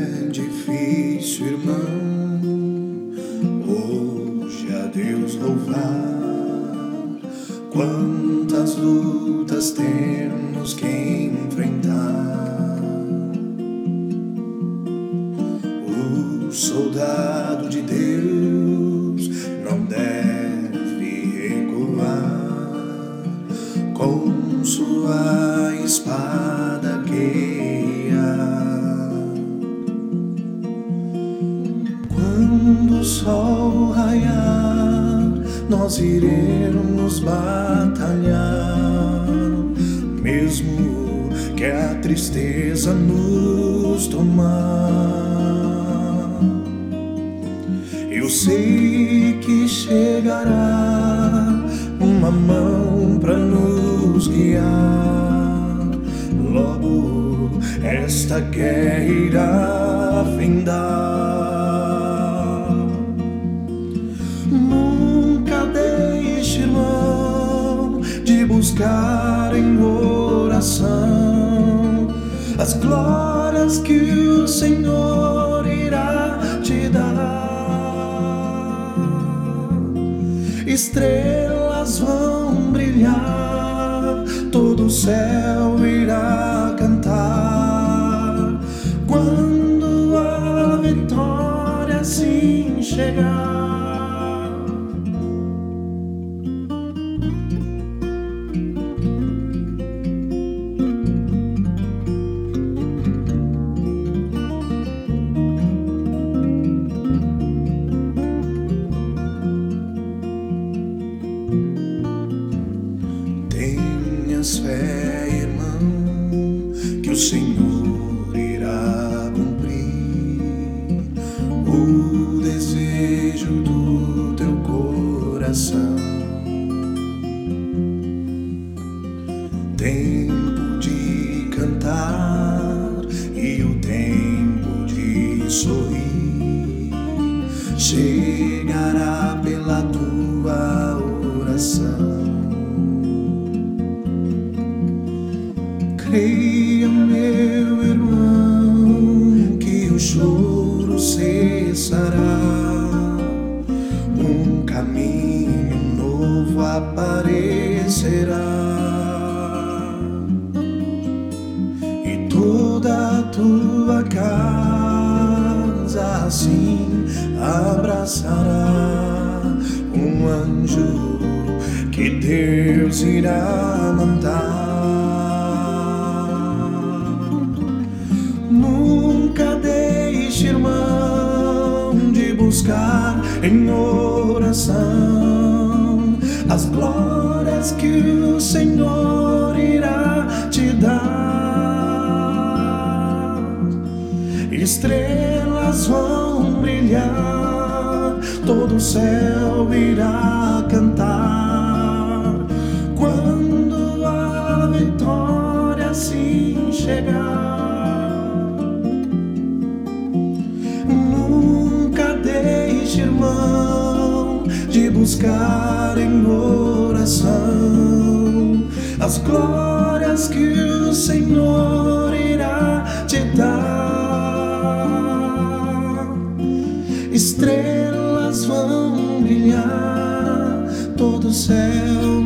É difícil, irmão, hoje a Deus louvar. Quantas lutas temos que enfrentar. O soldado raiar, nós iremos batalhar, mesmo que a tristeza nos tomar. Eu sei que chegará uma mão para nos guiar. Logo esta guerra irá findar. Buscar em oração as glórias que o Senhor irá te dar. Estrelas vão brilhar, todo o céu irá Tenhas fé, irmão, que o Senhor irá cumprir o desejo do teu coração. Tempo de cantar e o tempo de sorrir choro cessará, um caminho novo aparecerá, e toda a tua casa assim abraçará. Um anjo que Deus irá mandar. Deixe, irmão, de buscar em oração as glórias que o Senhor irá te dar. Estrelas vão brilhar, todo o céu irá cantar quando a vitória sim chegar. Buscar em oração as glórias que o Senhor irá te dar. Estrelas vão brilhar, todo o céu